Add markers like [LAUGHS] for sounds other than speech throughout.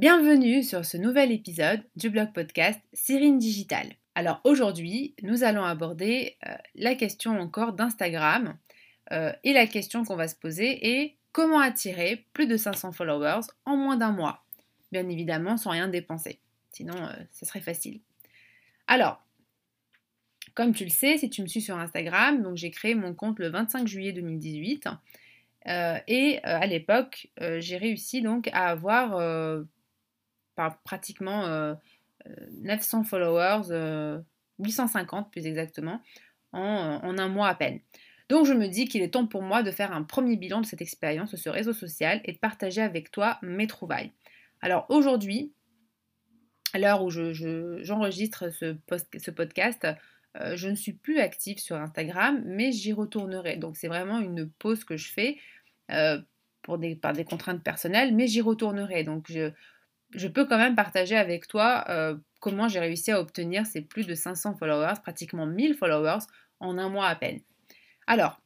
Bienvenue sur ce nouvel épisode du blog podcast Cyrine Digital. Alors aujourd'hui, nous allons aborder euh, la question encore d'Instagram euh, et la question qu'on va se poser est comment attirer plus de 500 followers en moins d'un mois? Bien évidemment sans rien dépenser, sinon euh, ce serait facile. Alors, comme tu le sais, si tu me suis sur Instagram, donc j'ai créé mon compte le 25 juillet 2018 euh, et à l'époque, j'ai réussi donc à avoir pratiquement 900 followers, 850 plus exactement, en, un mois à peine. Donc je me dis qu'il est temps pour moi de faire un premier bilan de cette expérience de ce réseau social et de partager avec toi mes trouvailles. Alors aujourd'hui, à l'heure où j'enregistre ce, ce, podcast, euh, je ne suis plus active sur Instagram, mais j'y retournerai. Donc c'est vraiment une pause que je fais euh, par des contraintes personnelles, mais j'y retournerai. Donc je, peux quand même partager avec toi euh, comment j'ai réussi à obtenir ces plus de 500 followers, pratiquement 1000 followers en un mois à peine. Alors,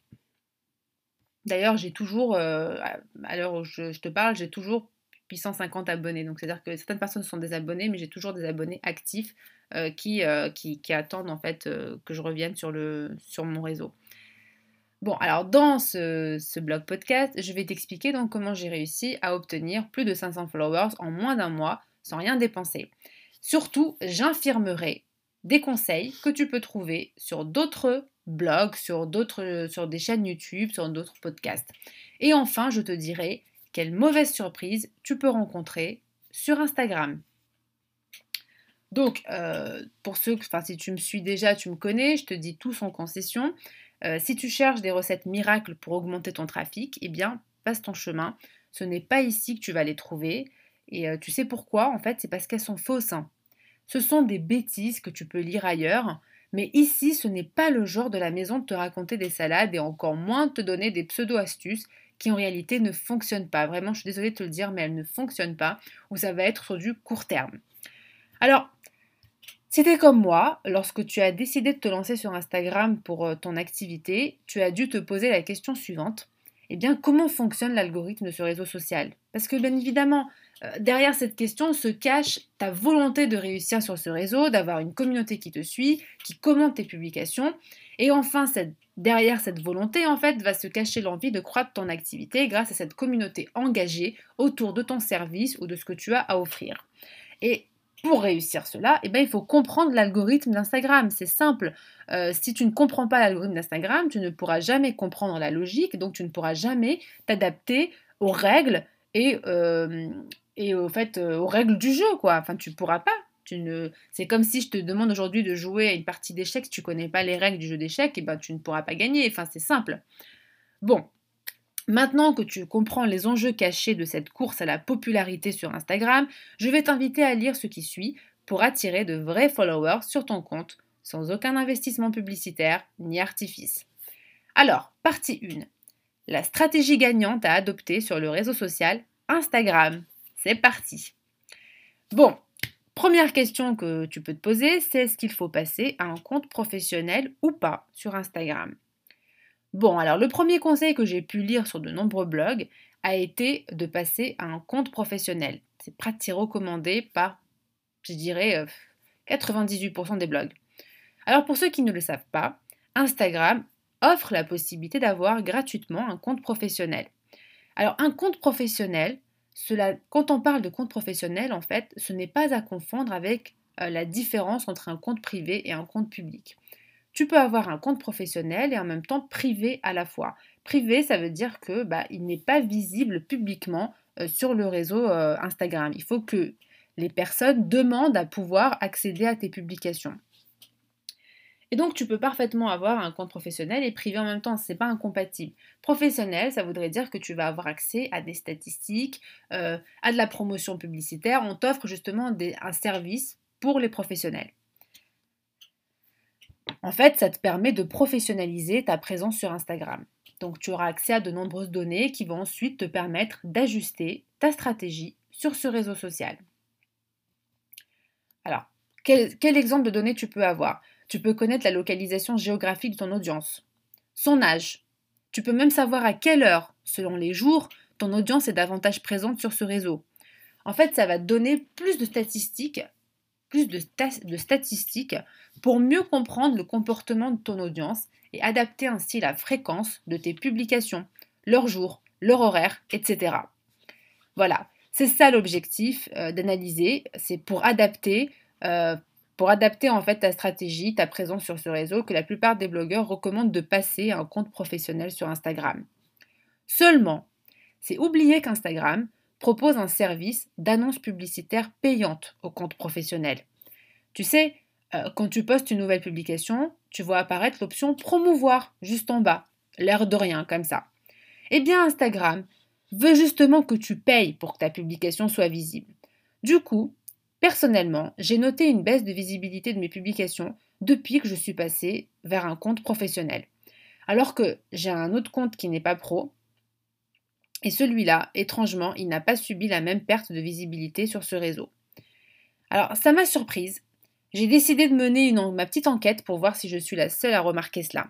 d'ailleurs, j'ai toujours, à l'heure où je, je te parle, j'ai toujours 850 abonnés. Donc c'est-à-dire que certaines personnes sont des abonnés, mais j'ai toujours des abonnés actifs euh, euh, qui, attendent en fait euh, que je revienne sur mon réseau. Bon, alors dans ce, blog podcast, je vais t'expliquer donc comment j'ai réussi à obtenir plus de 500 followers en moins d'un mois sans rien dépenser. Surtout, j'infirmerai des conseils que tu peux trouver sur d'autres blogs, sur, sur des chaînes YouTube, sur d'autres podcasts. Et enfin, je te dirai quelle mauvaise surprise tu peux rencontrer sur Instagram. Donc, euh, pour ceux, enfin, si tu me suis déjà, tu me connais, je te dis tout sans concession. Euh, si tu cherches des recettes miracles pour augmenter ton trafic, eh bien, passe ton chemin. Ce n'est pas ici que tu vas les trouver. Et euh, tu sais pourquoi? En fait, c'est parce qu'elles sont fausses. Hein. Ce sont des bêtises que tu peux lire ailleurs. Mais ici, ce n'est pas le genre de la maison de te raconter des salades et encore moins de te donner des pseudo-astuces qui en réalité ne fonctionnent pas. Vraiment, je suis désolée de te le dire, mais elles ne fonctionnent pas, ou ça va être sur du court terme. Alors, c'était comme moi, lorsque tu as décidé de te lancer sur Instagram pour euh, ton activité, tu as dû te poser la question suivante. Eh bien, comment fonctionne l'algorithme de ce réseau social Parce que bien évidemment, euh, derrière cette question se cache ta volonté de réussir sur ce réseau, d'avoir une communauté qui te suit, qui commente tes publications. Et enfin, derrière cette volonté, en fait, va se cacher l'envie de croître ton activité grâce à cette communauté engagée autour de ton service ou de ce que tu as à offrir. Et pour réussir cela, eh bien, il faut comprendre l'algorithme d'Instagram. C'est simple. Euh, si tu ne comprends pas l'algorithme d'Instagram, tu ne pourras jamais comprendre la logique, donc tu ne pourras jamais t'adapter aux règles et, euh, et au fait, euh, aux règles du jeu, quoi. Enfin, tu pourras pas. Tu ne... C'est comme si je te demande aujourd'hui de jouer à une partie d'échecs, si tu connais pas les règles du jeu d'échecs, eh ben tu ne pourras pas gagner. Enfin, c'est simple. Bon, Maintenant que tu comprends les enjeux cachés de cette course à la popularité sur Instagram, je vais t'inviter à lire ce qui suit pour attirer de vrais followers sur ton compte sans aucun investissement publicitaire ni artifice. Alors, partie 1. La stratégie gagnante à adopter sur le réseau social Instagram. C'est parti. Bon, première question que tu peux te poser, c'est est-ce qu'il faut passer à un compte professionnel ou pas sur Instagram? Bon, alors le premier conseil que j'ai pu lire sur de nombreux blogs a été de passer à un compte professionnel. C'est pratiquement recommandé par, je dirais, 98% euh, des blogs. Alors pour ceux qui ne le savent pas, Instagram offre la possibilité d'avoir gratuitement un compte professionnel. Alors un compte professionnel, cela, quand on parle de compte professionnel, en fait, ce n'est pas à confondre avec euh, la différence entre un compte privé et un compte public tu peux avoir un compte professionnel et en même temps privé à la fois. Privé, ça veut dire que bah, il n'est pas visible publiquement euh, sur le réseau euh, Instagram. Il faut que les personnes demandent à pouvoir accéder à tes publications. Et donc tu peux parfaitement avoir un compte professionnel et privé en même temps, ce n'est pas incompatible. Professionnel, ça voudrait dire que tu vas avoir accès à des statistiques, euh, à de la promotion publicitaire. On t'offre justement un service pour les professionnels. En fait, ça te permet de professionnaliser ta présence sur Instagram. Donc tu auras accès à de nombreuses données qui vont ensuite te permettre d'ajuster ta stratégie sur ce réseau social. Alors, quel, exemple de données tu peux avoir? Tu peux connaître la localisation géographique de ton audience, son âge. Tu peux même savoir à quelle heure, selon les jours, ton audience est davantage présente sur ce réseau. en fait, ça va te donner plus de statistiques, plus de, de statistiques pour mieux comprendre le comportement de ton audience et adapter ainsi la fréquence de tes publications, leur jour, leur horaire, etc. Voilà, c'est ça l'objectif euh, d'analyser, c'est pour adapter, euh, pour adapter en fait ta stratégie, ta présence sur ce réseau que la plupart des blogueurs recommandent de passer à un compte professionnel sur Instagram. Seulement, c'est oublier qu'Instagram propose un service d'annonce publicitaire payante au compte professionnel. Tu sais, euh, quand tu postes une nouvelle publication, tu vois apparaître l'option promouvoir juste en bas, l'air de rien comme ça. Eh bien, Instagram veut justement que tu payes pour que ta publication soit visible. Du coup, personnellement, j'ai noté une baisse de visibilité de mes publications depuis que je suis passée vers un compte professionnel. Alors que j'ai un autre compte qui n'est pas pro, et celui-là, étrangement, il n'a pas subi la même perte de visibilité sur ce réseau. Alors, ça m'a surprise. J'ai décidé de mener ma petite enquête pour voir si je suis la seule à remarquer cela.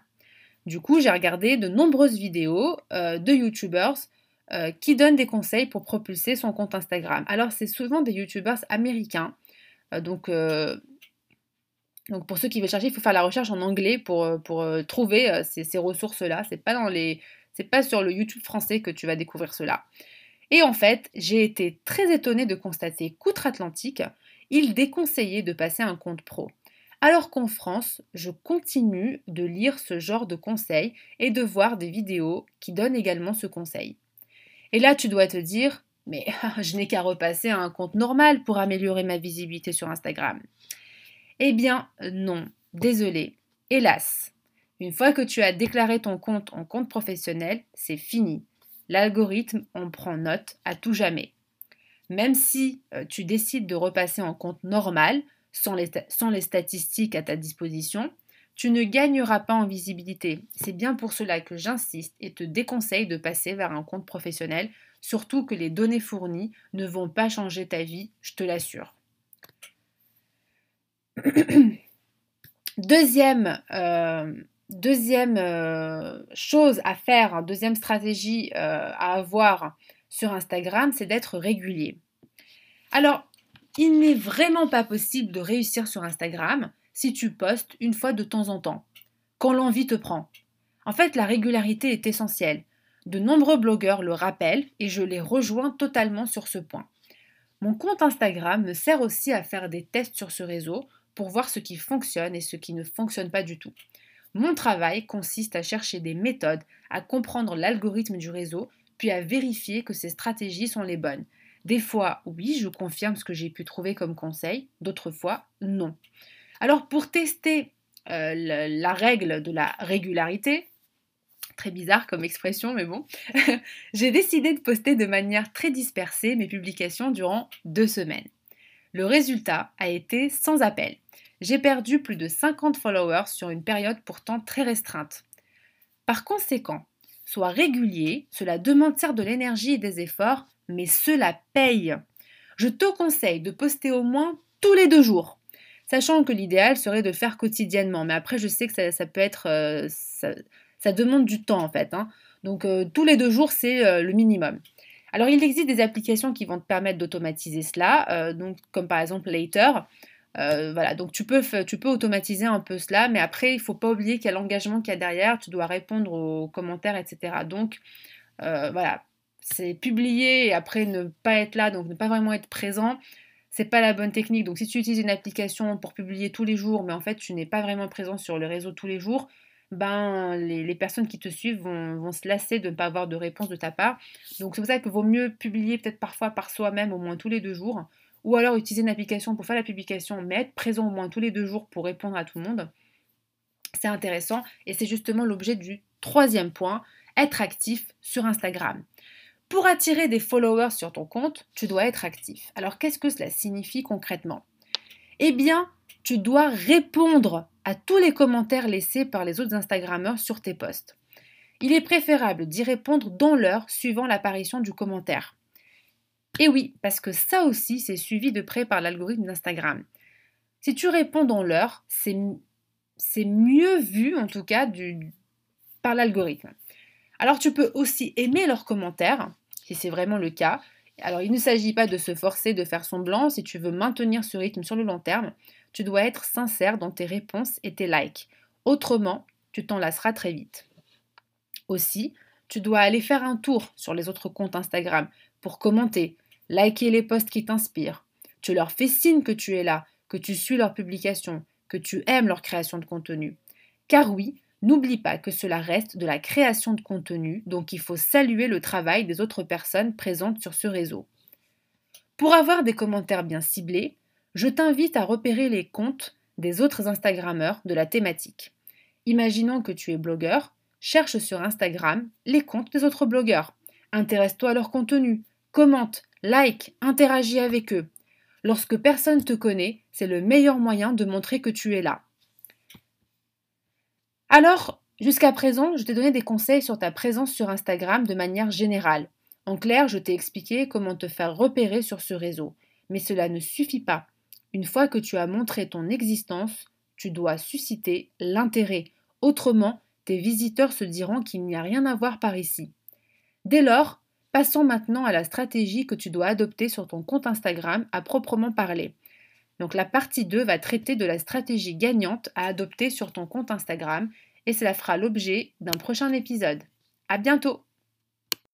Du coup, j'ai regardé de nombreuses vidéos euh, de YouTubers euh, qui donnent des conseils pour propulser son compte Instagram. Alors, c'est souvent des YouTubers américains. Euh, donc, pour ceux qui veulent chercher, il faut faire la recherche en anglais pour, pour trouver ces, ces ressources-là. C'est pas dans les c'est pas sur le YouTube français que tu vas découvrir cela. Et en fait, j'ai été très étonnée de constater qu'outre-Atlantique, il déconseillait de passer un compte pro. Alors qu'en France, je continue de lire ce genre de conseils et de voir des vidéos qui donnent également ce conseil. Et là, tu dois te dire, mais [LAUGHS] je n'ai qu'à repasser à un compte normal pour améliorer ma visibilité sur Instagram. Eh bien, non, désolé, hélas. Une fois que tu as déclaré ton compte en compte professionnel, c'est fini. L'algorithme en prend note à tout jamais. Même si euh, tu décides de repasser en compte normal, sans les, sans les statistiques à ta disposition, tu ne gagneras pas en visibilité. C'est bien pour cela que j'insiste et te déconseille de passer vers un compte professionnel, surtout que les données fournies ne vont pas changer ta vie, je te l'assure. [CLEARS THROAT] Deuxième euh, Deuxième euh, chose à faire, deuxième stratégie euh, à avoir sur Instagram, c'est d'être régulier. Alors, il n'est vraiment pas possible de réussir sur Instagram si tu postes une fois de temps en temps, quand l'envie te prend. En fait, la régularité est essentielle. De nombreux blogueurs le rappellent et je les rejoins totalement sur ce point. Mon compte Instagram me sert aussi à faire des tests sur ce réseau pour voir ce qui fonctionne et ce qui ne fonctionne pas du tout. Mon travail consiste à chercher des méthodes, à comprendre l'algorithme du réseau, puis à vérifier que ces stratégies sont les bonnes. Des fois, oui, je confirme ce que j'ai pu trouver comme conseil, d'autres fois, non. Alors pour tester euh, la règle de la régularité, très bizarre comme expression, mais bon, [LAUGHS] j'ai décidé de poster de manière très dispersée mes publications durant deux semaines. Le résultat a été sans appel. J'ai perdu plus de 50 followers sur une période pourtant très restreinte. Par conséquent, sois régulier, cela demande certes de l'énergie et des efforts, mais cela paye. Je te conseille de poster au moins tous les deux jours, sachant que l'idéal serait de le faire quotidiennement. Mais après, je sais que ça, peut être. Euh, ça, demande du temps en fait. Hein. Donc, euh, tous les deux jours, c'est euh, le minimum. Alors, il existe des applications qui vont te permettre d'automatiser cela, donc, comme par exemple Later. Euh, voilà, donc tu peux, tu peux automatiser un peu cela, mais après, il ne faut pas oublier qu'il y a l'engagement qu'il y a derrière, tu dois répondre aux commentaires, etc. Donc, euh, voilà, c'est publier et après ne pas être là, donc ne pas vraiment être présent, c'est pas la bonne technique. Donc, si tu utilises une application pour publier tous les jours, mais en fait, tu n'es pas vraiment présent sur le réseau tous les jours, ben, les, personnes qui te suivent vont, vont, se lasser de ne pas avoir de réponse de ta part. Donc, c'est pour ça qu'il vaut mieux publier peut-être parfois par soi-même, au moins tous les deux jours ou alors utiliser une application pour faire la publication, mais être présent au moins tous les deux jours pour répondre à tout le monde. C'est intéressant et c'est justement l'objet du troisième point, être actif sur Instagram. Pour attirer des followers sur ton compte, tu dois être actif. Alors qu'est-ce que cela signifie concrètement? Eh bien, tu dois répondre à tous les commentaires laissés par les autres Instagrammeurs sur tes posts. Il est préférable d'y répondre dans l'heure suivant l'apparition du commentaire. Et oui, parce que ça aussi, c'est suivi de près par l'algorithme d'Instagram. Si tu réponds dans l'heure, c'est mieux vu, en tout cas, par l'algorithme. Alors tu peux aussi aimer leurs commentaires, si c'est vraiment le cas, Alors, il ne s'agit pas de se forcer de faire semblant. Si tu veux maintenir ce rythme sur le long terme, tu dois être sincère dans tes réponses et tes likes. Autrement, tu t'en lasseras très vite. Aussi, tu dois aller faire un tour sur les autres comptes Instagram pour commenter, liker les posts qui t'inspirent. Tu leur fais signe que tu es là, que tu suis leurs publications, que tu aimes leur création de contenu. Car oui, n'oublie pas que cela reste de la création de contenu, donc il faut saluer le travail des autres personnes présentes sur ce réseau. Pour avoir des commentaires bien ciblés, je t'invite à repérer les comptes des autres Instagrammeurs de la thématique. Imaginons que tu es blogueur, cherche sur Instagram les comptes des autres blogueurs. Intéresse-toi à leur contenu, commente, like, interagis avec eux. Lorsque personne te connaît, c'est le meilleur moyen de montrer que tu es là. Alors, jusqu'à présent, je t'ai donné des conseils sur ta présence sur Instagram de manière générale. En clair, je t'ai expliqué comment te faire repérer sur ce réseau. Mais cela ne suffit pas. Une fois que tu as montré ton existence, tu dois susciter l'intérêt. Autrement, tes visiteurs se diront qu'il n'y a rien à voir par ici. Dès lors, passons maintenant à la stratégie que tu dois adopter sur ton compte Instagram à proprement parler. Donc la partie 2 va traiter de la stratégie gagnante à adopter sur ton compte Instagram et cela fera l'objet d'un prochain épisode. À bientôt!